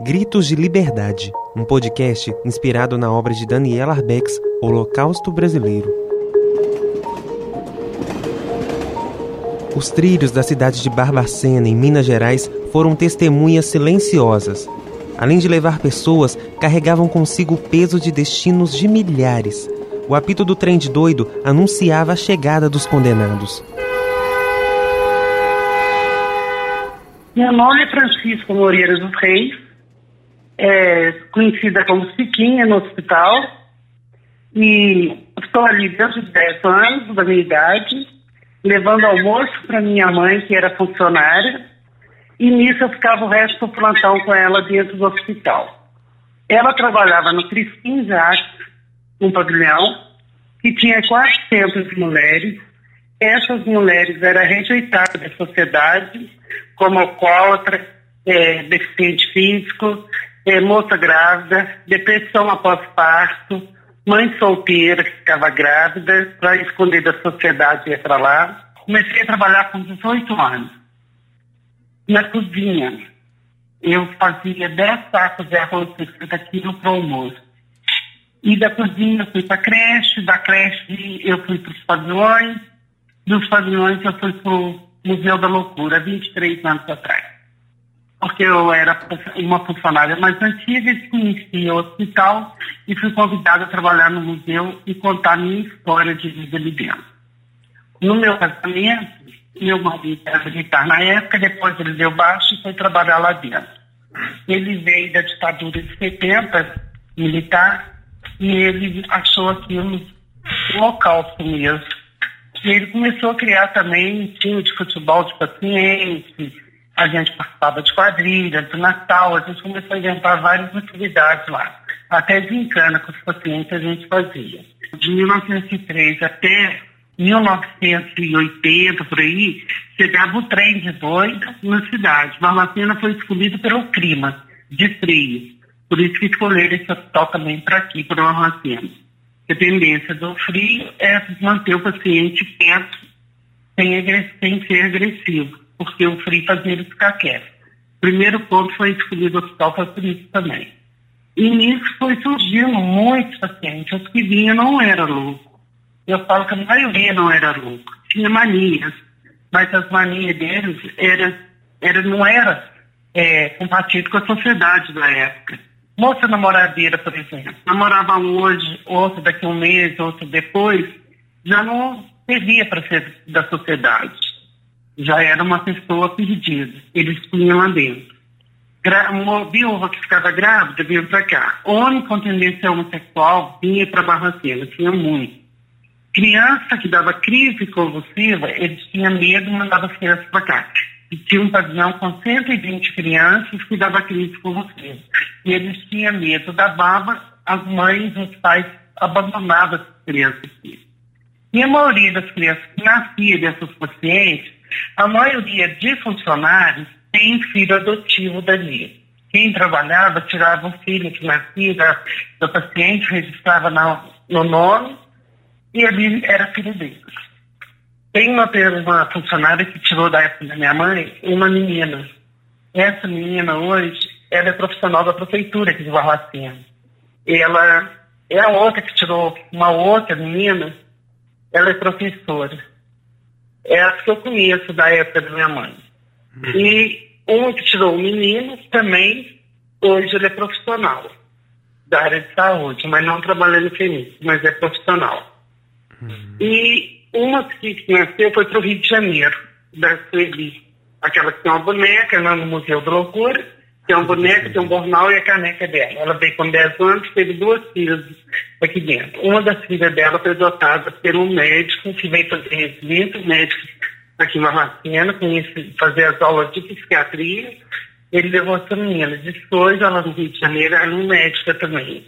Gritos de Liberdade, um podcast inspirado na obra de Daniela Arbex, Holocausto Brasileiro. Os trilhos da cidade de Barbacena, em Minas Gerais, foram testemunhas silenciosas. Além de levar pessoas, carregavam consigo o peso de destinos de milhares. O apito do trem de doido anunciava a chegada dos condenados. Meu nome é Francisco Moreira dos Reis, é, conhecida como Siquinha no hospital, e estou ali desde os 10 anos da minha idade, levando almoço para minha mãe, que era funcionária, e nisso eu ficava o resto do plantão com ela dentro do hospital. Ela trabalhava no Crispim Jacques, um pavilhão, que tinha 400 mulheres. Essas mulheres eram rejeitadas da sociedade, como alcoólatra, é, deficiente físico, é, moça grávida, depressão após parto, mãe solteira que ficava grávida, para esconder da sociedade e ir para lá. Comecei a trabalhar com 18 anos, na cozinha. Eu fazia 10 sacos de arroz 60 quilos para o almoço. E da cozinha eu fui para a creche, da creche eu fui para os pavilhões, dos pavilhões eu fui para o Museu da Loucura, 23 anos atrás porque eu era uma funcionária mais antiga e conhecia o hospital e fui convidada a trabalhar no museu e contar minha história de vida ali dentro. No meu casamento, meu marido era militar na época, depois ele deu baixo e foi trabalhar lá dentro. Ele veio da ditadura de 70, militar, e ele achou aquilo local mesmo. E ele começou a criar também um time de futebol de pacientes, a gente participava de quadrilha, do Natal, a gente começou a inventar várias atividades lá. Até gincana com os pacientes a gente fazia. De 1903 até 1980, por aí, chegava o trem de doido na cidade. Barbacena foi escolhido pelo clima de frio. Por isso que escolheram esse hospital também para aqui, para Barbacena. A tendência do frio é manter o paciente quieto, sem, sem ser agressivo porque o frio fazia ele ficar quieto. Primeiro ponto foi escolhido o hospital para isso também. E nisso foi surgindo muitos pacientes. Os que vinham não eram loucos. Eu falo que a maioria não era louco. Tinha manias. Mas as manias deles era, era, não era é, compatível com a sociedade da época. Moça namoradeira, por exemplo, namorava hoje, outro daqui a um mês, outro depois, já não servia para ser da sociedade já era uma pessoa perdida. Eles punham lá dentro. Gra uma viúva que ficava grávida vinha para cá. Homem com tendência homossexual vinha para Barracena, tinha muito. Criança que dava crise convulsiva, eles tinham medo e mandavam as crianças para cá. E tinha um pavilhão com 120 crianças que dava crise convulsiva. E eles tinham medo da baba, as mães, os pais abandonavam as crianças aqui. E a maioria das crianças que nasciam dessas pacientes a maioria de funcionários tem filho adotivo dali. Quem trabalhava tirava um filho que nascia do paciente, registrava na, no nome e ali era filho deles. Tem uma, uma funcionária que tirou da época da minha mãe uma menina. Essa menina hoje, ela é profissional da prefeitura aqui de Barbacena. Ela é a outra que tirou uma outra menina, ela é professora é as que eu conheço da época da minha mãe. Uhum. E um que tirou o menino também, hoje ele é profissional da área de saúde, mas não trabalha no FEMIS, mas é profissional. Uhum. E uma que nasceu foi para o Rio de Janeiro, da Sueli, aquela que tem uma boneca no Museu da Loucura, tem uma boneca, tem um bornal e a caneca dela. Ela veio com 10 anos, teve duas filhas aqui dentro. Uma das filhas dela foi adotada por um médico que veio fazer residência, médico aqui na Marcena, fazer as aulas de psiquiatria. Ele levou essa menina. Depois, ela no Rio de Janeiro, era um médica também.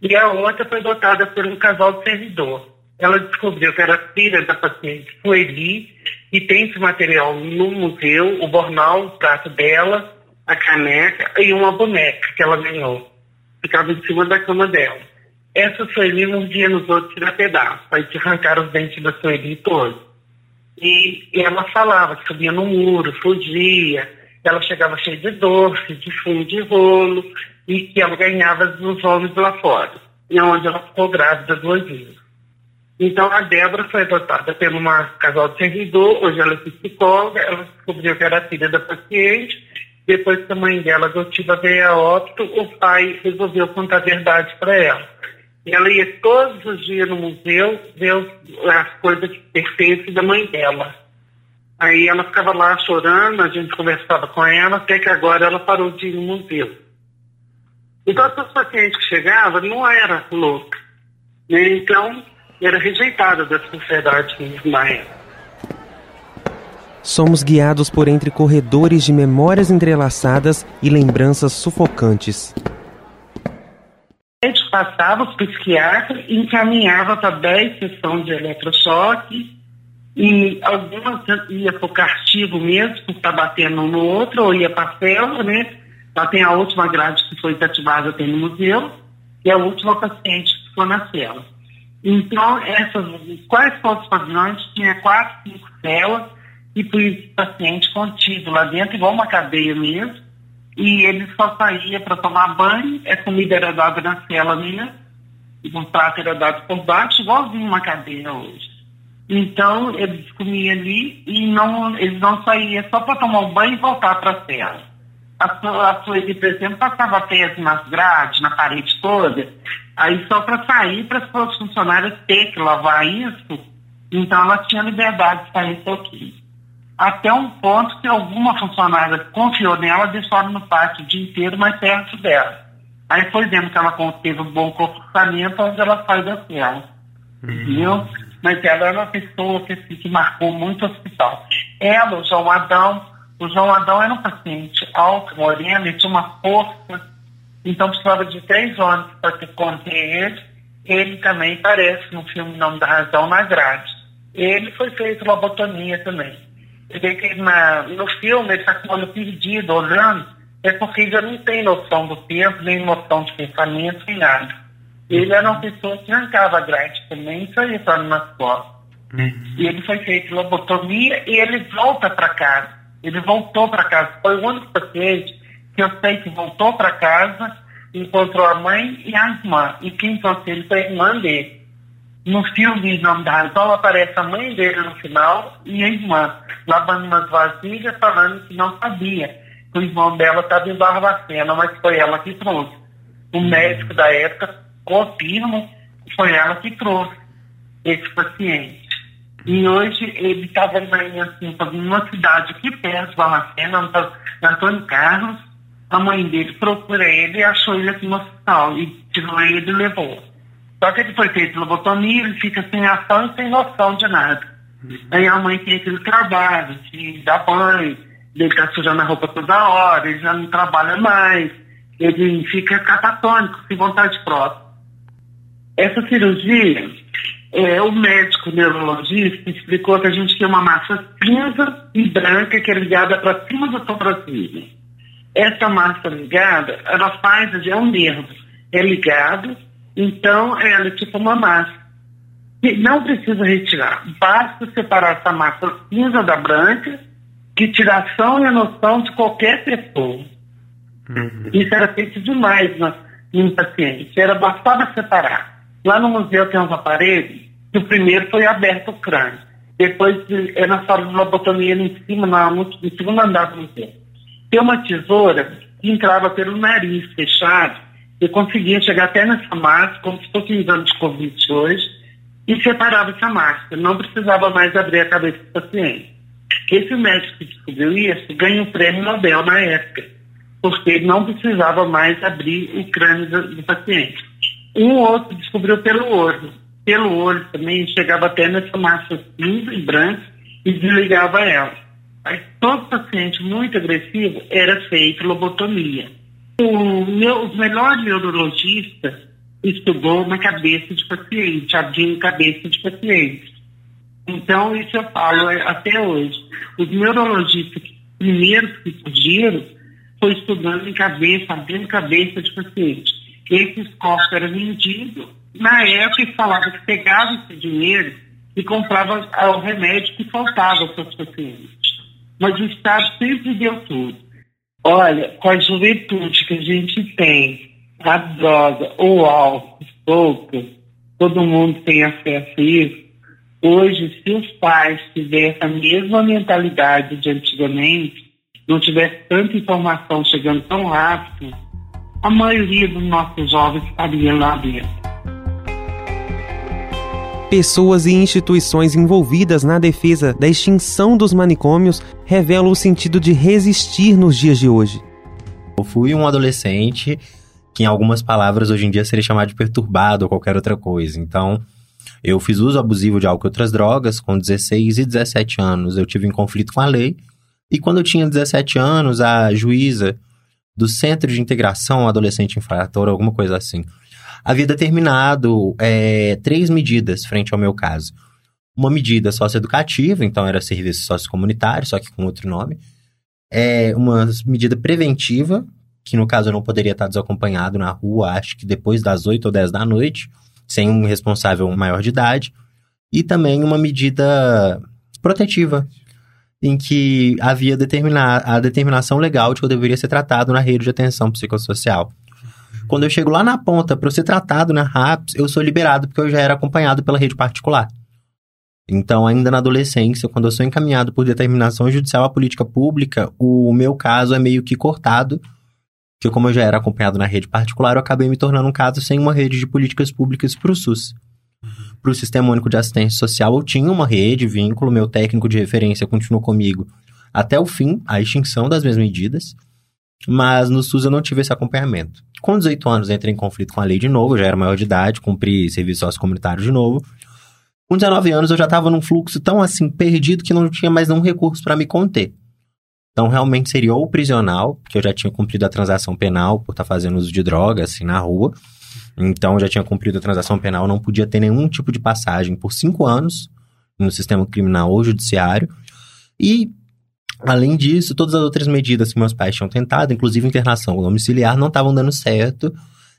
E a outra foi adotada por um casal de servidor. Ela descobriu que era filha da paciente Sueli e tem esse material no museu, o bornal, o prato dela, a caneca e uma boneca que ela ganhou. Ficava em cima da cama dela. Essa Sueli mordia nos outros tira pedaço. Aí te arrancaram os dentes da Sueli todos. E, e ela falava que subia no muro, fugia. ela chegava cheia de doce, de fumo de rolo, e que ela ganhava dos homens lá fora, e onde ela ficou grávida duas vezes. Então a Débora foi adotada pelo uma casal de servidor, hoje ela é psicóloga, ela descobriu que era filha da paciente, depois que a mãe dela adotiva veio a óbito, o pai resolveu contar a verdade para ela. Ela ia todos os dias no museu ver as coisas que pertencem da mãe dela. Aí ela ficava lá chorando, a gente conversava com ela, até que agora ela parou de ir no museu. Então, as pacientes que chegavam não era louca. Né? Então, era rejeitada da sociedade na época. Somos guiados por entre corredores de memórias entrelaçadas e lembranças sufocantes. A gente passava, o psiquiatra encaminhava para 10 sessões de eletrochoque e algumas ia para o castigo mesmo, por estar batendo um no outro, ou ia para a célula, né? Lá tem a última grade que foi desativada tem no museu, e a última paciente que ficou na cela. Então, essas, quais foram os pavilhões? Tinha quatro, cinco celas, e por paciente contido lá dentro, igual uma cadeia mesmo, e ele só saía para tomar banho, a comida era dada na cela minha, e um prato era dado por baixo, igualzinho uma cadeia hoje. Então, eles comiam ali e não, eles não saíam só para tomar um banho e voltar para a cela a, a Sueli, por exemplo, passava peso nas grades, na parede toda, aí só para sair, para os funcionários ter que lavar isso, então ela tinha liberdade de sair um pouquinho. Até um ponto que alguma funcionária confiou nela, deixou ela no pátio o dia inteiro, mais perto dela. Aí foi vendo que ela teve um bom comportamento, ela sai da cela. Uhum. Viu? Mas ela era uma pessoa que, que marcou muito o hospital. Ela, o João Adão, o João Adão era um paciente alto, moreno, e tinha uma força, então precisava de três homens para conter ele. Ele também aparece no filme Nome da Razão na grade. Ele foi feito lobotomia também. Você vê que na, no filme ele está com o olho perdido, olhando, é porque já não tem noção do tempo, nem noção de pensamento, nem nada. Ele era uma pessoa que arrancava grade também e saía para nas costas. Uhum. E ele foi feito lobotomia e ele volta para casa. Ele voltou para casa. Foi o único paciente que eu sei que voltou para casa, encontrou a mãe e a irmã. E quem trouxe ele foi a irmã dele. No filme em nome da razão aparece a mãe dele no final e a irmã, lavando umas vasilhas, falando que não sabia que o irmão dela estava em Barbacena, mas foi ela que trouxe. O médico da época confirma que foi ela que trouxe esse paciente. E hoje ele estava assim, numa cidade aqui perto de Balacena, Antônio Carlos. A mãe dele procura ele e achou ele aqui no hospital. E tirou ele e levou. Só que ele foi feito lobotomia, ele fica sem ação e sem noção de nada. Aí a mãe tem aquele trabalho de dar banho, ele tá sujando a roupa toda hora, ele já não trabalha mais, ele fica catatônico, sem vontade própria. Essa cirurgia é, o médico neurologista explicou que a gente tem uma massa cinza e branca que é ligada para cima do sobrancelha. Essa massa ligada, ela faz, é um nervo, é ligado, então ela é tipo uma massa. E não precisa retirar, basta separar essa massa cinza da branca, que tira ação e a noção de qualquer pessoa. Uhum. Isso era feito demais na, em paciente, era bastava separar. Lá no museu tem uns aparelhos, que o primeiro foi aberto o crânio. Depois é na sala de lobotomia em cima, na, no, no segundo andar do museu. Tem uma tesoura que entrava pelo nariz fechado e conseguia chegar até nessa máscara, como se fosse um exame de Covid hoje, e separava essa máscara. Não precisava mais abrir a cabeça do paciente. Esse médico que descobriu isso ganhou o prêmio Nobel na época, porque não precisava mais abrir o crânio do, do paciente. Um outro descobriu pelo olho. Pelo olho também, chegava até nessa massa cinza e branca e desligava ela. Aí, todo paciente muito agressivo era feito lobotomia. O meu, o melhor neurologista estudou na cabeça de paciente, abrindo cabeça de paciente. Então, isso eu falo até hoje. Os neurologistas primeiros que surgiram foi estudando em cabeça, abrindo cabeça de paciente esses corpos eram vendidos. Na época, falava que pegava esse dinheiro e comprava o remédio que faltava para os pacientes. Mas o Estado sempre deu tudo. Olha, com a juventude que a gente tem, a droga, o álcool, pouco, todo mundo tem acesso a isso. Hoje, se os pais tivessem a mesma mentalidade de antigamente, não tivesse tanta informação chegando tão rápido, a maioria dos nossos jovens estaria lá dentro pessoas e instituições envolvidas na defesa da extinção dos manicômios revelam o sentido de resistir nos dias de hoje. Eu fui um adolescente que, em algumas palavras, hoje em dia seria chamado de perturbado ou qualquer outra coisa. Então, eu fiz uso abusivo de álcool e outras drogas com 16 e 17 anos. Eu tive um conflito com a lei. E quando eu tinha 17 anos, a juíza do Centro de Integração Adolescente Infrator, alguma coisa assim, havia determinado é, três medidas frente ao meu caso. Uma medida socioeducativa, então era serviço sociocomunitário, só que com outro nome. É, uma medida preventiva, que no caso eu não poderia estar desacompanhado na rua, acho que depois das 8 ou 10 da noite, sem um responsável maior de idade. E também uma medida protetiva, em que havia determinar, a determinação legal de que eu deveria ser tratado na rede de atenção psicossocial. Quando eu chego lá na ponta para ser tratado na RAPS, eu sou liberado porque eu já era acompanhado pela rede particular. Então, ainda na adolescência, quando eu sou encaminhado por determinação judicial à política pública, o meu caso é meio que cortado, porque como eu já era acompanhado na rede particular, eu acabei me tornando um caso sem uma rede de políticas públicas para o SUS. Para o Sistema Único de Assistência Social, eu tinha uma rede, vínculo, meu técnico de referência continuou comigo até o fim, a extinção das minhas medidas, mas no SUS eu não tive esse acompanhamento. Com 18 anos, entrei em conflito com a lei de novo, já era maior de idade, cumpri serviço sociocomunitário de novo. Com 19 anos, eu já estava num fluxo tão assim perdido que não tinha mais nenhum recurso para me conter. Então, realmente seria ou prisional, porque eu já tinha cumprido a transação penal por estar tá fazendo uso de droga, assim, na rua. Então, eu já tinha cumprido a transação penal, não podia ter nenhum tipo de passagem por cinco anos no sistema criminal ou judiciário. E Além disso, todas as outras medidas que meus pais tinham tentado, inclusive internação domiciliar, não estavam dando certo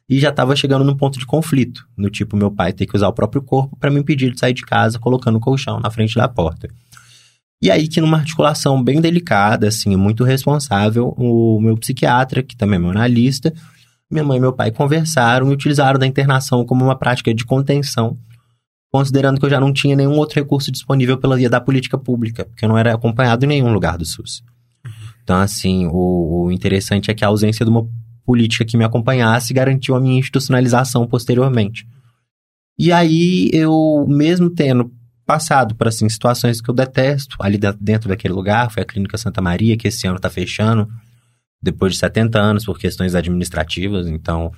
e já estava chegando num ponto de conflito, no tipo meu pai ter que usar o próprio corpo para me impedir de sair de casa colocando o colchão na frente da porta. E aí que numa articulação bem delicada, assim, muito responsável, o meu psiquiatra, que também é meu analista, minha mãe e meu pai conversaram e utilizaram da internação como uma prática de contenção considerando que eu já não tinha nenhum outro recurso disponível pela via da política pública, porque eu não era acompanhado em nenhum lugar do SUS. Então, assim, o, o interessante é que a ausência de uma política que me acompanhasse garantiu a minha institucionalização posteriormente. E aí, eu, mesmo tendo passado por, assim, situações que eu detesto, ali dentro daquele lugar, foi a Clínica Santa Maria, que esse ano está fechando, depois de 70 anos, por questões administrativas, então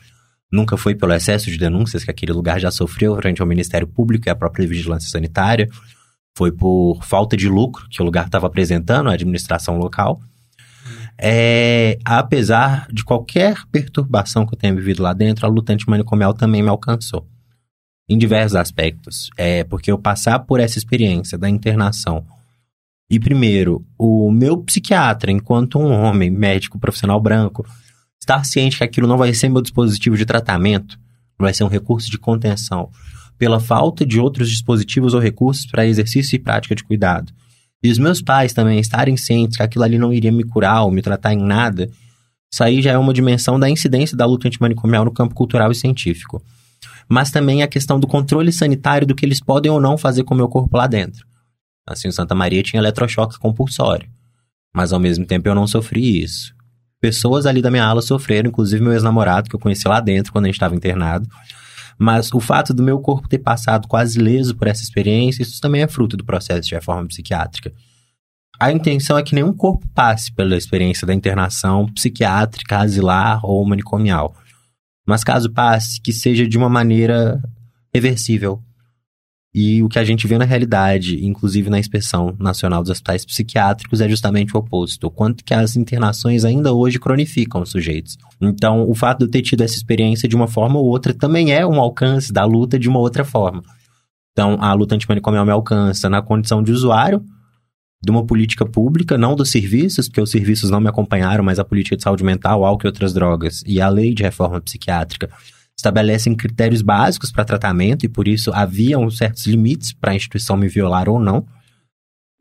nunca foi pelo excesso de denúncias que aquele lugar já sofreu frente ao Ministério Público e à própria Vigilância Sanitária, foi por falta de lucro que o lugar estava apresentando à administração local. É, apesar de qualquer perturbação que eu tenha vivido lá dentro, a lutante manicomial também me alcançou. Em diversos aspectos. É porque eu passar por essa experiência da internação e, primeiro, o meu psiquiatra, enquanto um homem médico profissional branco, estar ciente que aquilo não vai ser meu dispositivo de tratamento, vai ser um recurso de contenção, pela falta de outros dispositivos ou recursos para exercício e prática de cuidado. E os meus pais também estarem cientes que aquilo ali não iria me curar ou me tratar em nada, isso aí já é uma dimensão da incidência da luta antimanicomial no campo cultural e científico. Mas também a questão do controle sanitário do que eles podem ou não fazer com o meu corpo lá dentro. Assim, o Santa Maria tinha eletrochoque compulsório. Mas ao mesmo tempo eu não sofri isso pessoas ali da minha ala sofreram, inclusive meu ex-namorado, que eu conheci lá dentro quando a gente estava internado. Mas o fato do meu corpo ter passado quase leso por essa experiência, isso também é fruto do processo de reforma psiquiátrica. A intenção é que nenhum corpo passe pela experiência da internação psiquiátrica, asilar ou manicomial. Mas caso passe, que seja de uma maneira reversível, e o que a gente vê na realidade, inclusive na inspeção nacional dos hospitais psiquiátricos, é justamente o oposto. O quanto que as internações ainda hoje cronificam os sujeitos. Então, o fato de eu ter tido essa experiência de uma forma ou outra também é um alcance da luta de uma outra forma. Então, a luta antimanicomial me alcança na condição de usuário de uma política pública, não dos serviços, porque os serviços não me acompanharam, mas a política de saúde mental, álcool e outras drogas, e a lei de reforma psiquiátrica estabelecem critérios básicos para tratamento e por isso haviam certos limites para a instituição me violar ou não.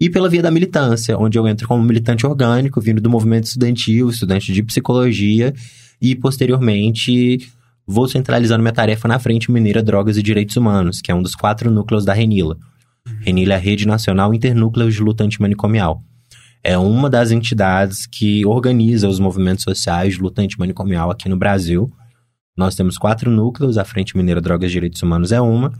e pela via da militância, onde eu entro como militante orgânico, vindo do movimento estudantil, estudante de psicologia, e posteriormente vou centralizando minha tarefa na Frente Mineira Drogas e Direitos Humanos, que é um dos quatro núcleos da Renila. Uhum. Renila é a Rede Nacional Internúcleos de Luta Antimanicomial. É uma das entidades que organiza os movimentos sociais de luta antimanicomial aqui no Brasil. Nós temos quatro núcleos, a Frente Mineira Drogas e Direitos Humanos é uma,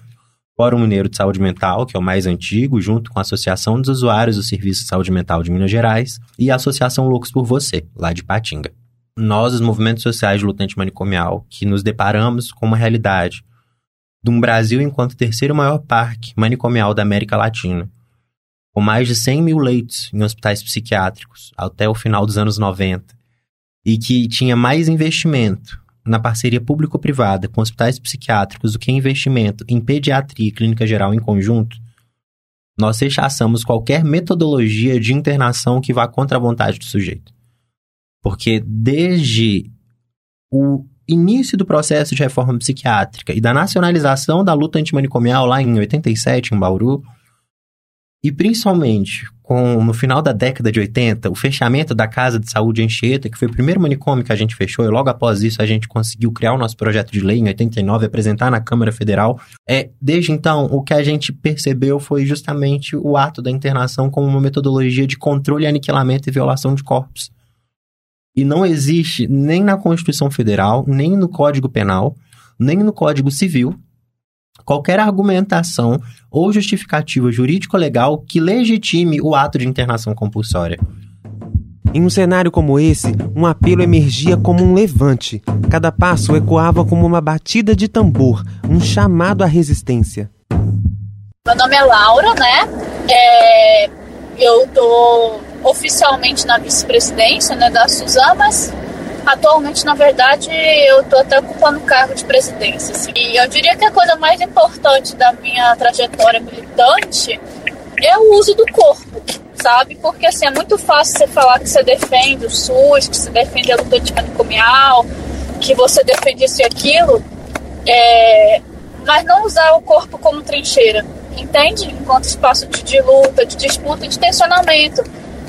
Fórum Mineiro de Saúde Mental, que é o mais antigo, junto com a Associação dos Usuários do Serviço de Saúde Mental de Minas Gerais, e a Associação Loucos por Você, lá de Patinga. Nós, os movimentos sociais de lutante manicomial, que nos deparamos com uma realidade de um Brasil enquanto terceiro maior parque manicomial da América Latina, com mais de 100 mil leitos em hospitais psiquiátricos até o final dos anos 90, e que tinha mais investimento na parceria público-privada com hospitais psiquiátricos do que investimento em pediatria e clínica geral em conjunto, nós rechaçamos qualquer metodologia de internação que vá contra a vontade do sujeito. Porque desde o início do processo de reforma psiquiátrica e da nacionalização da luta antimanicomial lá em 87, em Bauru, e principalmente com no final da década de 80, o fechamento da Casa de Saúde Anchieta, que foi o primeiro manicômio que a gente fechou, e logo após isso a gente conseguiu criar o nosso projeto de lei em 89 e apresentar na Câmara Federal. É, desde então, o que a gente percebeu foi justamente o ato da internação como uma metodologia de controle, aniquilamento e violação de corpos. E não existe nem na Constituição Federal, nem no Código Penal, nem no Código Civil qualquer argumentação ou justificativa jurídico-legal que legitime o ato de internação compulsória. Em um cenário como esse, um apelo emergia como um levante. Cada passo ecoava como uma batida de tambor, um chamado à resistência. Meu nome é Laura, né? É, eu tô oficialmente na vice-presidência né, da Suzamas, Atualmente, na verdade, eu estou até ocupando o cargo de presidência. Assim. E eu diria que a coisa mais importante da minha trajetória militante é o uso do corpo, sabe? Porque assim, é muito fácil você falar que você defende o SUS, que você defende a luta antimanicomial, que você defende isso e aquilo, é... mas não usar o corpo como trincheira, entende? Enquanto espaço de, de luta, de disputa, de tensionamento.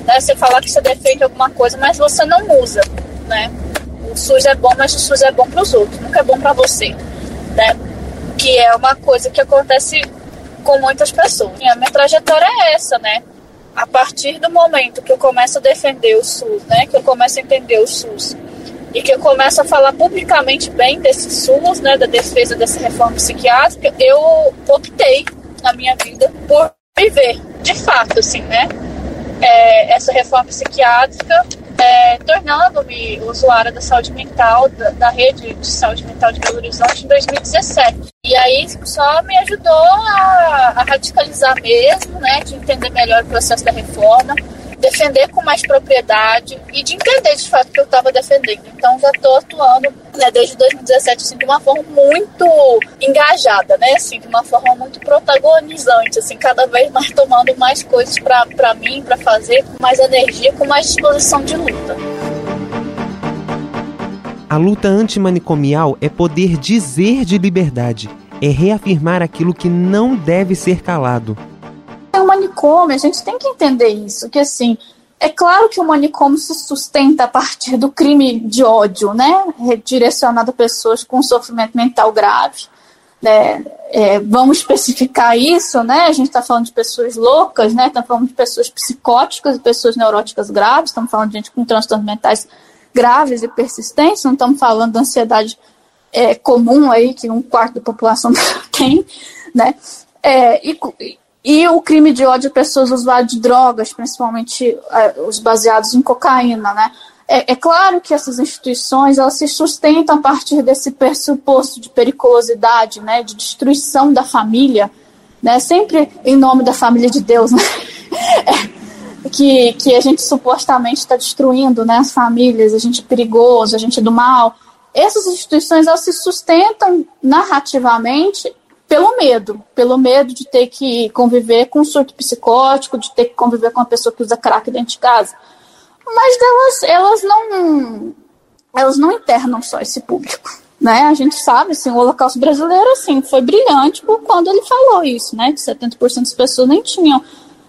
Né? Você falar que você defende alguma coisa, mas você não usa, né? o SUS é bom, mas o SUS é bom para os outros, nunca é bom para você, né? Que é uma coisa que acontece com muitas pessoas. E a minha trajetória é essa, né? A partir do momento que eu começo a defender o SUS, né? Que eu começo a entender o SUS e que eu começo a falar publicamente bem desse SUS, né? Da defesa dessa reforma psiquiátrica, eu optei na minha vida por viver, de fato, assim, né? É, essa reforma psiquiátrica é, tornando-me usuária da saúde mental, da, da, rede de saúde mental de Belo Horizonte em 2017. E aí só me ajudou a, a radicalizar mesmo, né, de entender melhor o processo da reforma, defender com mais propriedade e de entender de fato o que eu estava defendendo. Então já estou atuando né, desde 2017 assim, de uma forma muito engajada, né, assim, de uma forma muito protagonizante, assim, cada vez mais tomando mais coisas para mim, para fazer, com mais energia, com mais disposição de luta. A luta antimanicomial é poder dizer de liberdade, é reafirmar aquilo que não deve ser calado manicômio, a gente tem que entender isso, que assim, é claro que o manicômio se sustenta a partir do crime de ódio, né, direcionado a pessoas com sofrimento mental grave, né, é, vamos especificar isso, né, a gente está falando de pessoas loucas, né, estamos falando de pessoas psicóticas pessoas neuróticas graves, estamos falando de gente com transtornos mentais graves e persistentes, não estamos falando da ansiedade é, comum aí, que um quarto da população tem, né, é, e, e o crime de ódio a pessoas usuárias de drogas, principalmente é, os baseados em cocaína, né? É, é, claro que essas instituições elas se sustentam a partir desse pressuposto de periculosidade, né, de destruição da família, né, sempre em nome da família de Deus, né, é, que, que a gente supostamente está destruindo, né, as famílias, a gente é perigoso, a gente é do mal. Essas instituições elas se sustentam narrativamente pelo medo, pelo medo de ter que conviver com um surto psicótico, de ter que conviver com uma pessoa que usa crack dentro de casa. Mas elas, elas não elas não internam só esse público, né? A gente sabe, assim, o Holocausto brasileiro, assim, foi brilhante quando ele falou isso, né? Que 70% das pessoas nem tinham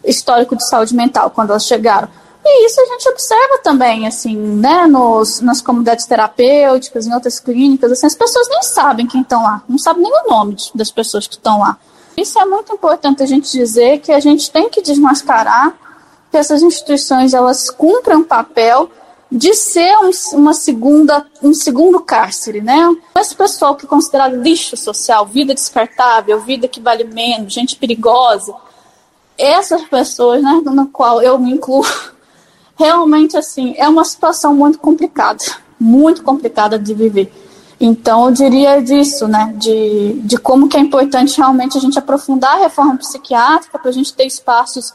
histórico de saúde mental quando elas chegaram. E isso a gente observa também, assim, né, nos, nas comunidades terapêuticas, em outras clínicas, assim, as pessoas nem sabem quem estão lá, não sabem nem o nome das pessoas que estão lá. Isso é muito importante a gente dizer que a gente tem que desmascarar que essas instituições elas cumprem um papel de ser um, uma segunda, um segundo cárcere, né? Esse pessoal que é considerado lixo social, vida descartável, vida que vale menos, gente perigosa, essas pessoas, né, na qual eu me incluo, realmente assim é uma situação muito complicada, muito complicada de viver. Então eu diria disso, né, de, de como que é importante realmente a gente aprofundar a reforma psiquiátrica para a gente ter espaços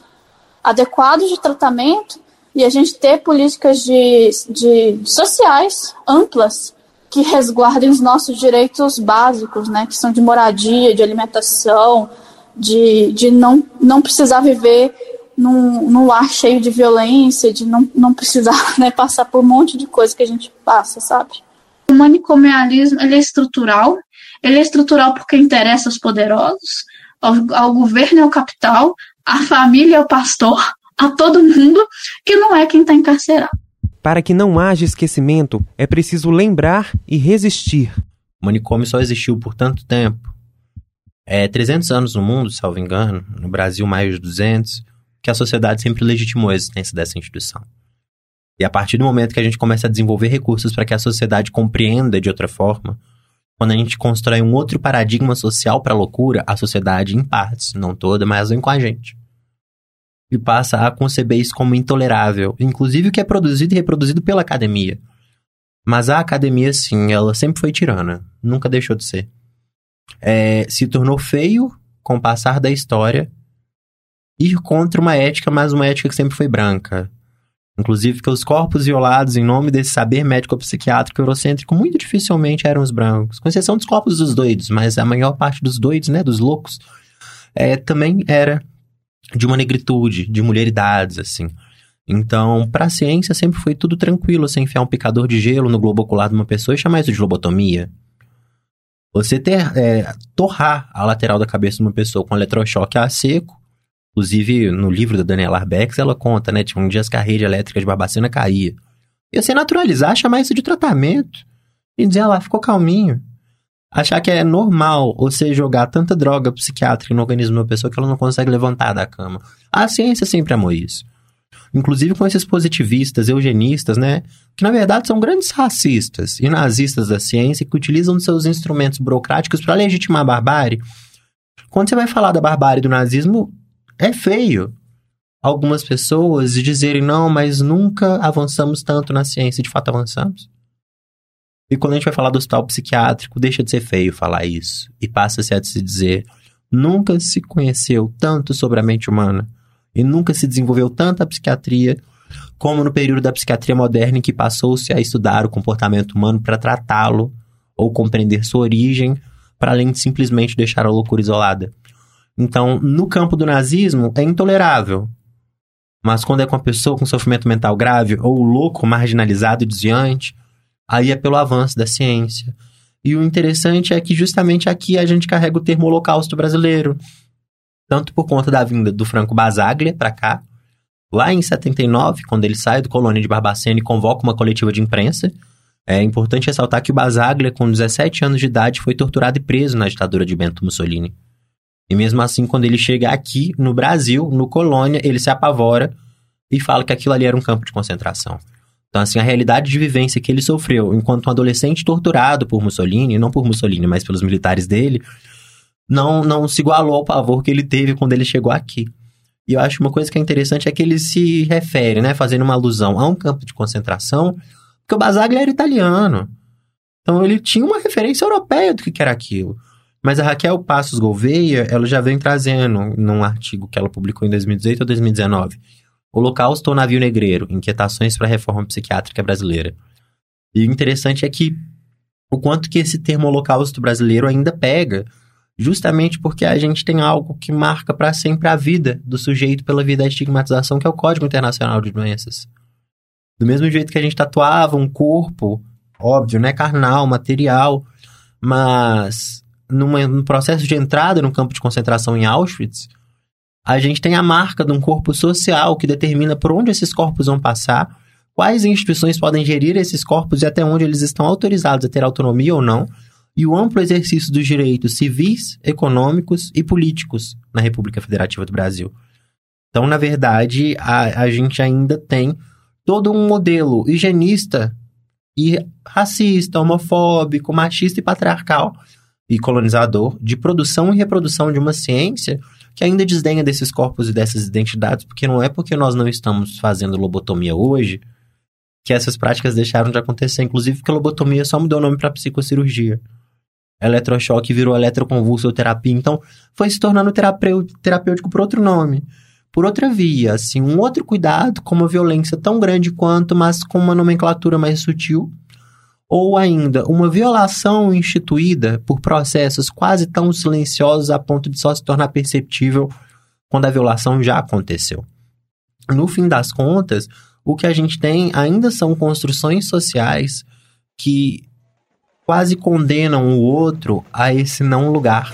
adequados de tratamento e a gente ter políticas de, de sociais amplas que resguardem os nossos direitos básicos, né, que são de moradia, de alimentação, de, de não, não precisar viver num, num lar cheio de violência, de não, não precisar né, passar por um monte de coisa que a gente passa, sabe? O manicomialismo ele é estrutural, ele é estrutural porque interessa aos poderosos, ao, ao governo e ao capital, à família e ao pastor, a todo mundo que não é quem está encarcerado. Para que não haja esquecimento, é preciso lembrar e resistir. O manicômio só existiu por tanto tempo. É 300 anos no mundo, salvo engano, no Brasil mais de 200, que a sociedade sempre legitimou a existência dessa instituição. E a partir do momento que a gente começa a desenvolver recursos para que a sociedade compreenda de outra forma, quando a gente constrói um outro paradigma social para a loucura, a sociedade, em partes, não toda, mas vem com a gente. E passa a conceber isso como intolerável, inclusive o que é produzido e reproduzido pela academia. Mas a academia, sim, ela sempre foi tirana, nunca deixou de ser. É, se tornou feio com o passar da história ir contra uma ética, mas uma ética que sempre foi branca. Inclusive que os corpos violados em nome desse saber médico-psiquiátrico eurocêntrico muito dificilmente eram os brancos, com exceção dos corpos dos doidos, mas a maior parte dos doidos, né, dos loucos, é, também era de uma negritude, de mulheridades, assim. Então, para a ciência sempre foi tudo tranquilo, você enfiar um picador de gelo no globo ocular de uma pessoa e chamar isso de lobotomia. Você ter, é, torrar a lateral da cabeça de uma pessoa com eletrochoque a seco Inclusive, no livro da Daniela Arbex, ela conta, né? Tipo, um dia as carreiras elétricas de Barbacena caía. E você naturalizar, chamar isso de tratamento. E dizer, ah lá, ficou calminho. Achar que é normal você jogar tanta droga psiquiátrica no organismo de uma pessoa que ela não consegue levantar da cama. A ciência sempre amou isso. Inclusive com esses positivistas, eugenistas, né? Que na verdade são grandes racistas e nazistas da ciência que utilizam seus instrumentos burocráticos para legitimar a barbárie. Quando você vai falar da barbárie do nazismo, é feio algumas pessoas dizerem, não, mas nunca avançamos tanto na ciência, de fato avançamos. E quando a gente vai falar do hospital psiquiátrico, deixa de ser feio falar isso. E passa-se a se dizer, nunca se conheceu tanto sobre a mente humana e nunca se desenvolveu tanta psiquiatria como no período da psiquiatria moderna em que passou-se a estudar o comportamento humano para tratá-lo ou compreender sua origem, para além de simplesmente deixar a loucura isolada. Então, no campo do nazismo, é intolerável. Mas quando é com a pessoa com sofrimento mental grave ou louco, marginalizado desviante, aí é pelo avanço da ciência. E o interessante é que justamente aqui a gente carrega o termo holocausto brasileiro. Tanto por conta da vinda do Franco Basaglia para cá, lá em 79, quando ele sai do colônia de Barbacena e convoca uma coletiva de imprensa. É importante ressaltar que o Basaglia, com 17 anos de idade, foi torturado e preso na ditadura de Bento Mussolini. E mesmo assim, quando ele chega aqui no Brasil, no Colônia, ele se apavora e fala que aquilo ali era um campo de concentração. Então, assim, a realidade de vivência que ele sofreu enquanto um adolescente torturado por Mussolini, não por Mussolini, mas pelos militares dele, não, não se igualou ao pavor que ele teve quando ele chegou aqui. E eu acho uma coisa que é interessante é que ele se refere, né, fazendo uma alusão a um campo de concentração, porque o Basaglia era italiano. Então ele tinha uma referência europeia do que era aquilo. Mas a Raquel Passos Gouveia, ela já vem trazendo num artigo que ela publicou em 2018 ou 2019. Holocausto ou Navio Negreiro, Inquietações para a Reforma Psiquiátrica Brasileira. E o interessante é que o quanto que esse termo holocausto brasileiro ainda pega, justamente porque a gente tem algo que marca para sempre a vida do sujeito pela vida da estigmatização, que é o Código Internacional de Doenças. Do mesmo jeito que a gente tatuava um corpo, óbvio, né, carnal, material, mas numa, no processo de entrada no campo de concentração em Auschwitz, A gente tem a marca de um corpo social que determina por onde esses corpos vão passar, quais instituições podem gerir esses corpos e até onde eles estão autorizados a ter autonomia ou não, e o amplo exercício dos direitos civis, econômicos e políticos na República Federativa do Brasil. Então, na verdade, a, a gente ainda tem todo um modelo higienista e racista, homofóbico, machista e patriarcal e colonizador de produção e reprodução de uma ciência que ainda desdenha desses corpos e dessas identidades, porque não é porque nós não estamos fazendo lobotomia hoje que essas práticas deixaram de acontecer. Inclusive, porque a lobotomia só mudou o nome para psicocirurgia. Eletrochoque virou eletroconvulsoterapia. Então, foi se tornando terapêutico por outro nome. Por outra via, assim, um outro cuidado com uma violência tão grande quanto, mas com uma nomenclatura mais sutil. Ou ainda, uma violação instituída por processos quase tão silenciosos a ponto de só se tornar perceptível quando a violação já aconteceu. No fim das contas, o que a gente tem ainda são construções sociais que quase condenam o outro a esse não lugar.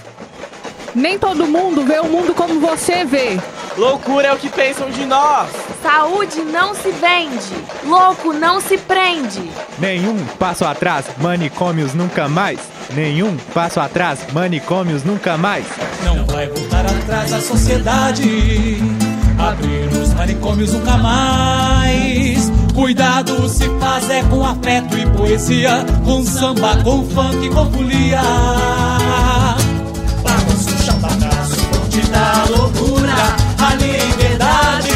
Nem todo mundo vê o mundo como você vê. Loucura é o que pensam de nós. Saúde não se vende. Louco não se prende. Nenhum passo atrás, manicômios nunca mais. Nenhum passo atrás, manicômios nunca mais. Não vai voltar atrás a sociedade. Abrir os manicômios nunca mais. Cuidado se faz é com afeto e poesia, com samba, com funk, com folia. Bagunça o chão bagaço, onde da loucura, a liberdade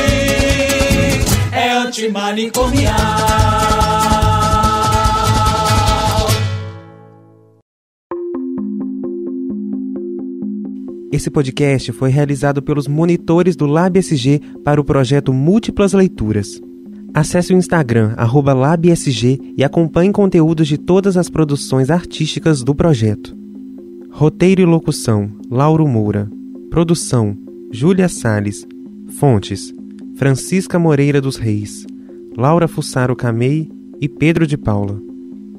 é antimanicomial. Esse podcast foi realizado pelos monitores do LabSG para o projeto Múltiplas Leituras. Acesse o Instagram, LabSG, e acompanhe conteúdos de todas as produções artísticas do projeto. Roteiro e locução: Lauro Moura. Produção: Júlia Sales. Fontes: Francisca Moreira dos Reis, Laura Fussaro Camei e Pedro de Paula.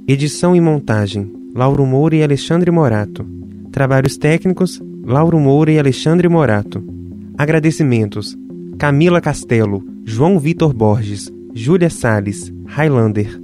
Edição e montagem: Lauro Moura e Alexandre Morato. Trabalhos técnicos: Lauro Moura e Alexandre Morato. Agradecimentos: Camila Castelo, João Vitor Borges, Júlia Sales, Highlander,